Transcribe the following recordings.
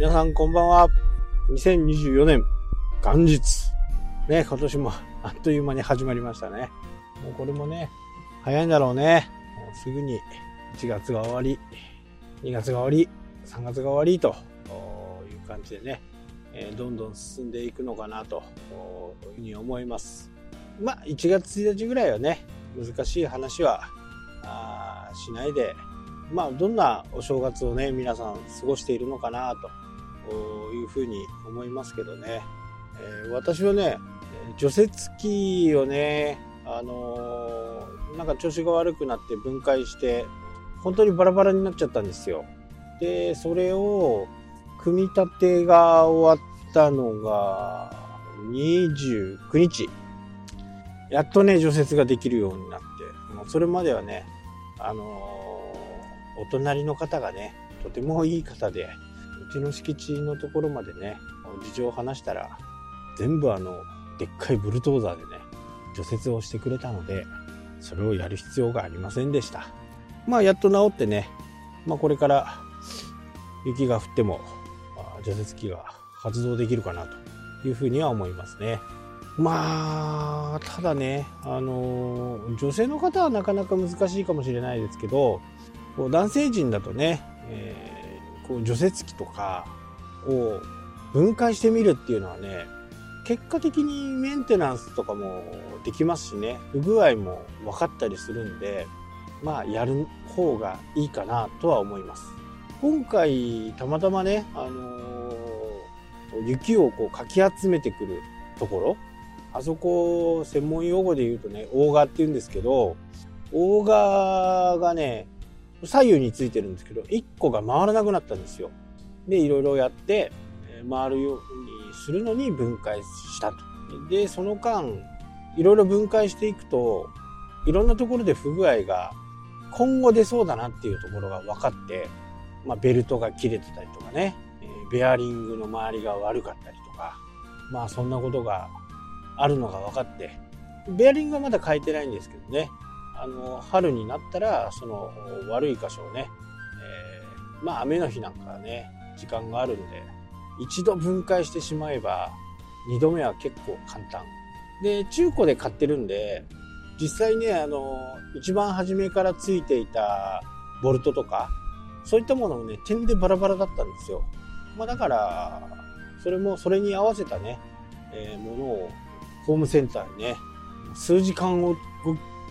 皆さんこんばんは。2024年元日。ね、今年も あっという間に始まりましたね。もうこれもね、早いんだろうね。もうすぐに1月が終わり、2月が終わり、3月が終わりという感じでね、えー、どんどん進んでいくのかなというふうに思います。まあ、1月1日ぐらいはね、難しい話はあしないで、まあ、どんなお正月をね、皆さん過ごしているのかなというふうに思いますけどね、えー、私はね除雪機をねあのー、なんか調子が悪くなって分解して本当にバラバラになっちゃったんですよ。でそれを組み立てが終わったのが29日。やっとね除雪ができるようになって。もうそれまではねあのー、お隣の方がねとてもいい方でちの敷地のところまでね事情を話したら全部あのでっかいブルトーザーでね除雪をしてくれたのでそれをやる必要がありませんでした。まあやっと治ってね、まあ、これから雪が降っても除雪機が発動できるかなというふうには思いますね。まあただねあの女性の方はなかなか難しいかもしれないですけど男性陣だとね、えーこう除雪機とかを分解してみるっていうのはね結果的にメンテナンスとかもできますしね。不具合も分かったりするんでまあやる方がいいかなとは思います。今回たまたまね、あのー、雪をこうかき集めてくるところあそこ専門用語で言うとね大賀って言うんですけど大賀がね左右についてるんですけど1個が回らなくなったんですよ。でいろいろやって回るようにするのに分解したと。でその間いろいろ分解していくといろんなところで不具合が今後出そうだなっていうところが分かって、まあ、ベルトが切れてたりとかねベアリングの周りが悪かったりとかまあそんなことがあるのが分かってベアリングはまだ変えてないんですけどねあの春になったらその悪い箇所をね、えー、まあ雨の日なんかはね時間があるんで一度分解してしまえば2度目は結構簡単。で中古で買ってるんで実際ねあの一番初めからついていたボルトとかそういったものもね点でバラバラだったんですよ、まあ、だからそれもそれに合わせたね、えー、ものをホームセンターにね数時間を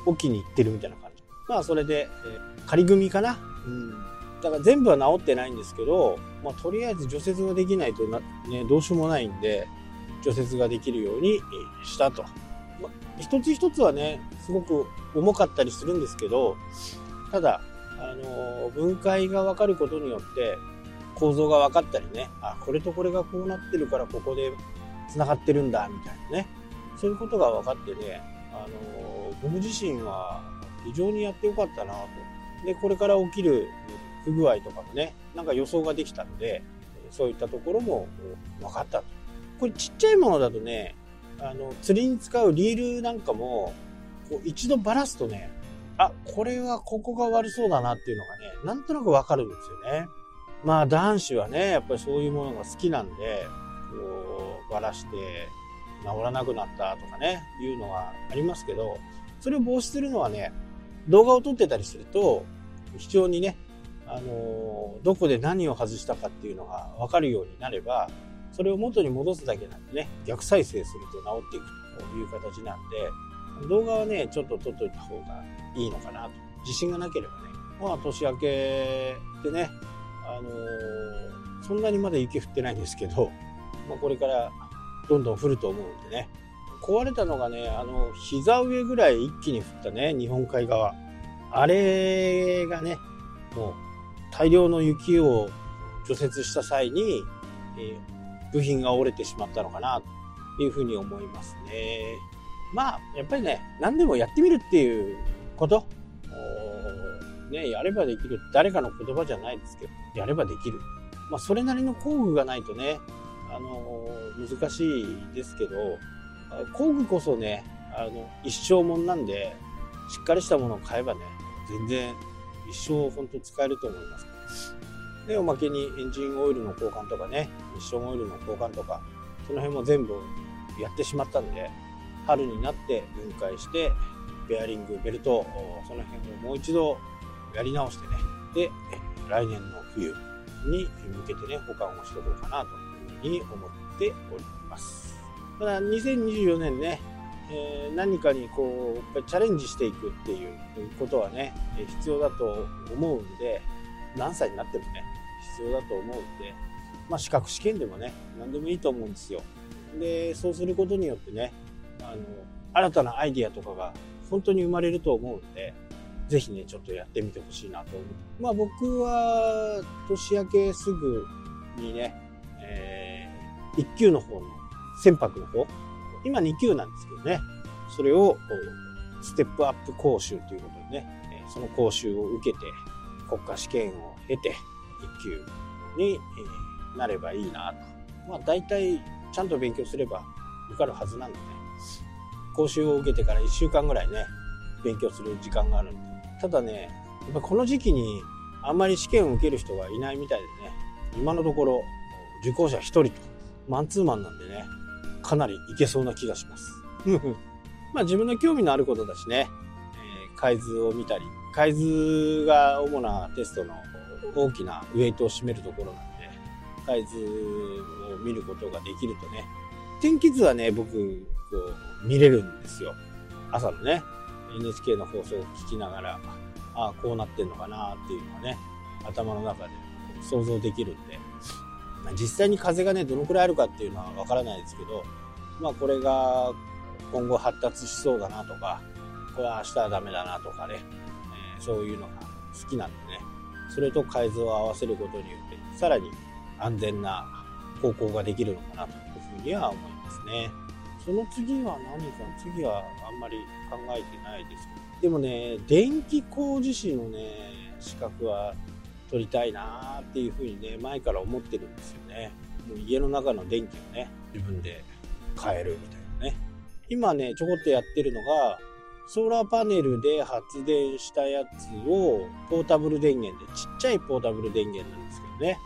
置きに行ってるみたいな感じ。まあそれで、えー、仮組みかな。うん。だから全部は治ってないんですけど、まあとりあえず除雪ができないとな、ね、どうしようもないんで、除雪ができるようにしたと。まあ、一つ一つはね、すごく重かったりするんですけど、ただ、あのー、分解が分かることによって、構造が分かったりね、あ、これとこれがこうなってるからここで繋がってるんだ、みたいなね。そういうことが分かってね、あの僕自身は非常にやってよかったなと。で、これから起きる不具合とかもね、なんか予想ができたので、そういったところも分かったと。これちっちゃいものだとね、あの、釣りに使うリールなんかも、こう一度ばらすとね、あ、これはここが悪そうだなっていうのがね、なんとなくわかるんですよね。まあ男子はね、やっぱりそういうものが好きなんで、こう、ばらして、治らなくなったとかね、いうのはありますけど、それを防止するのはね、動画を撮ってたりすると、非常にね、あのどこで何を外したかっていうのが分かるようになれば、それを元に戻すだけなんでね、逆再生すると治っていくという形なんで、動画はね、ちょっと撮っといた方がいいのかなと。自信がなければね。まあ、年明けでね、あのー、そんなにまだ雪降ってないんですけど、まあ、これからどんどん降ると思うんでね。壊れたのがね、あの、膝上ぐらい一気に降ったね、日本海側。あれがね、もう大量の雪を除雪した際に、えー、部品が折れてしまったのかな、というふうに思いますね。まあ、やっぱりね、何でもやってみるっていうこと。ね、やればできる。誰かの言葉じゃないですけど、やればできる。まあ、それなりの工具がないとね、あの難しいですけど工具こそねあの一生もんなんでしっかりしたものを買えばね全然一生本当使えると思いますで、おまけにエンジンオイルの交換とかね、ミッションオイルの交換とか、その辺も全部やってしまったんで、春になって分解して、ベアリング、ベルト、その辺をもう一度やり直してね、で、来年の冬に向けてね、保管をしておこうかなというふうに思っております。ただ、2024年ね、えー、何かにこう、やっぱりチャレンジしていくっていうことはね、必要だと思うんで、何歳になってもね、必要だと思うんで、まあ、資格試験でもね、何でもいいと思うんですよ。で、そうすることによってね、あの、新たなアイディアとかが本当に生まれると思うんで、ぜひね、ちょっとやってみてほしいなと思う。まあ僕は年明けすぐにね、えー、1級の方の船舶の方、今2級なんですけどね、それをステップアップ講習ということでね、その講習を受けて国家試験を経て1級になればいいなと。まあ大体ちゃんと勉強すれば受かるはずなんでね、講習を受けてから1週間ぐらいね、勉強する時間があるんで。ただね、やっぱこの時期にあんまり試験を受ける人がいないみたいでね、今のところ受講者1人と、マンツーマンなんでね、かなりいけそうな気がします。まあ自分の興味のあることだしね、えー、海図を見たり、海図が主なテストの大きなウェイトを占めるところなんで、海図を見ることができるとね、天気図はね、僕、こう、見れるんですよ。朝のね、NHK の放送を聞きながら、ああ、こうなってんのかなっていうのはね、頭の中で想像できるんで、実際に風がね、どのくらいあるかっていうのはわからないですけど、まあこれが今後発達しそうだなとか、これは明日はダメだなとかね、えー、そういうのが好きなんでね、それと改造を合わせることによって、さらに安全な航行ができるのかなというふうには思いますね。その次は何か、次はあんまり考えてないですけど。でもね、電気工事士のね、資格は取りたいなっていうふうにね、前から思ってるんですよね。もう家の中の電気をね、自分で変えるみたいなね。今ね、ちょこっとやってるのが、ソーラーパネルで発電したやつをポータブル電源で、ちっちゃいポータブル電源なんですけどね。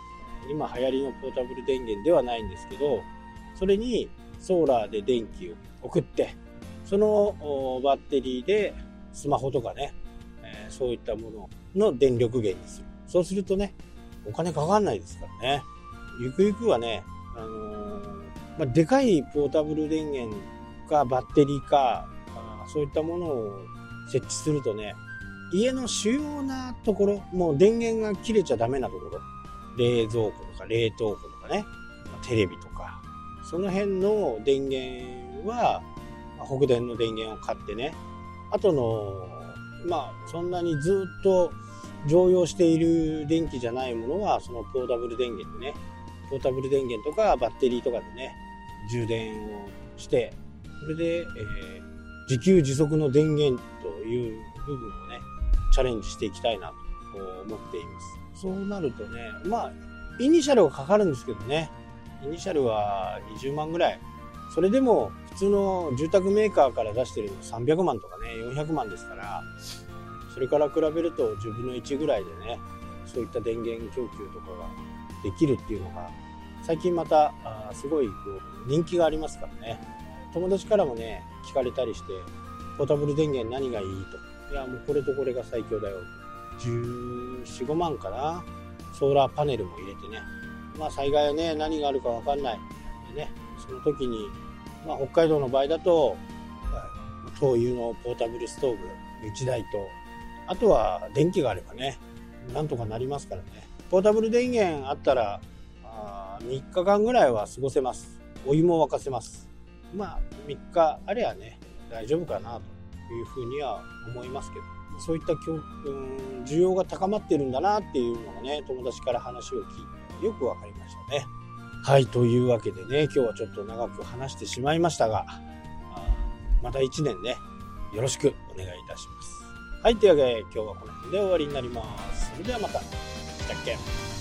今流行りのポータブル電源ではないんですけど、それにソーラーで電気を送って、そのバッテリーでスマホとかね、え、そういったものの電力源にする。そうするとね、お金かかんないですからね。ゆくゆくはね、あのー、まあ、でかいポータブル電源かバッテリーか、あそういったものを設置するとね、家の主要なところ、もう電源が切れちゃダメなところ、冷蔵庫とか冷凍庫とかね、テレビとか、その辺の電源は、北電の電源を買ってね、あとの、まあ、そんなにずっと常用している電気じゃないものは、そのポータブル電源でね、ポータブル電源とかバッテリーとかでね、充電をして、それで、えー、自給自足の電源という部分をね、チャレンジしていきたいなと思っています。そうなるとね、まあ、イニシャルはかかるんですけどね、イニシャルは20万ぐらい。それでも普通の住宅メーカーから出してるの300万とかね、400万ですから、それから比べると10分の1ぐらいでね、そういった電源供給とかができるっていうのが、最近またあすごいこう人気がありますからね。友達からもね、聞かれたりして、ポータブル電源何がいいと。いや、もうこれとこれが最強だよ。1415万かな。ソーラーパネルも入れてね、まあ、災害はね、何があるか分かんない。でね、その時に、まあ、北海道の場合だと、灯油のポータブルストーブ1台と、あとは電気があればね、なんとかなりますからね。ポータブル電源あったら、あ3日間ぐらいは過ごせます。お湯も沸かせます。まあ、3日あればね、大丈夫かなというふうには思いますけど、そういった需要が高まってるんだなっていうのがね、友達から話を聞いて、よくわかりましたね。はい、というわけでね、今日はちょっと長く話してしまいましたが、また1年ね、よろしくお願いいたします。はい、というわけで今日はこの辺で終わりになります。それではまた。したっけ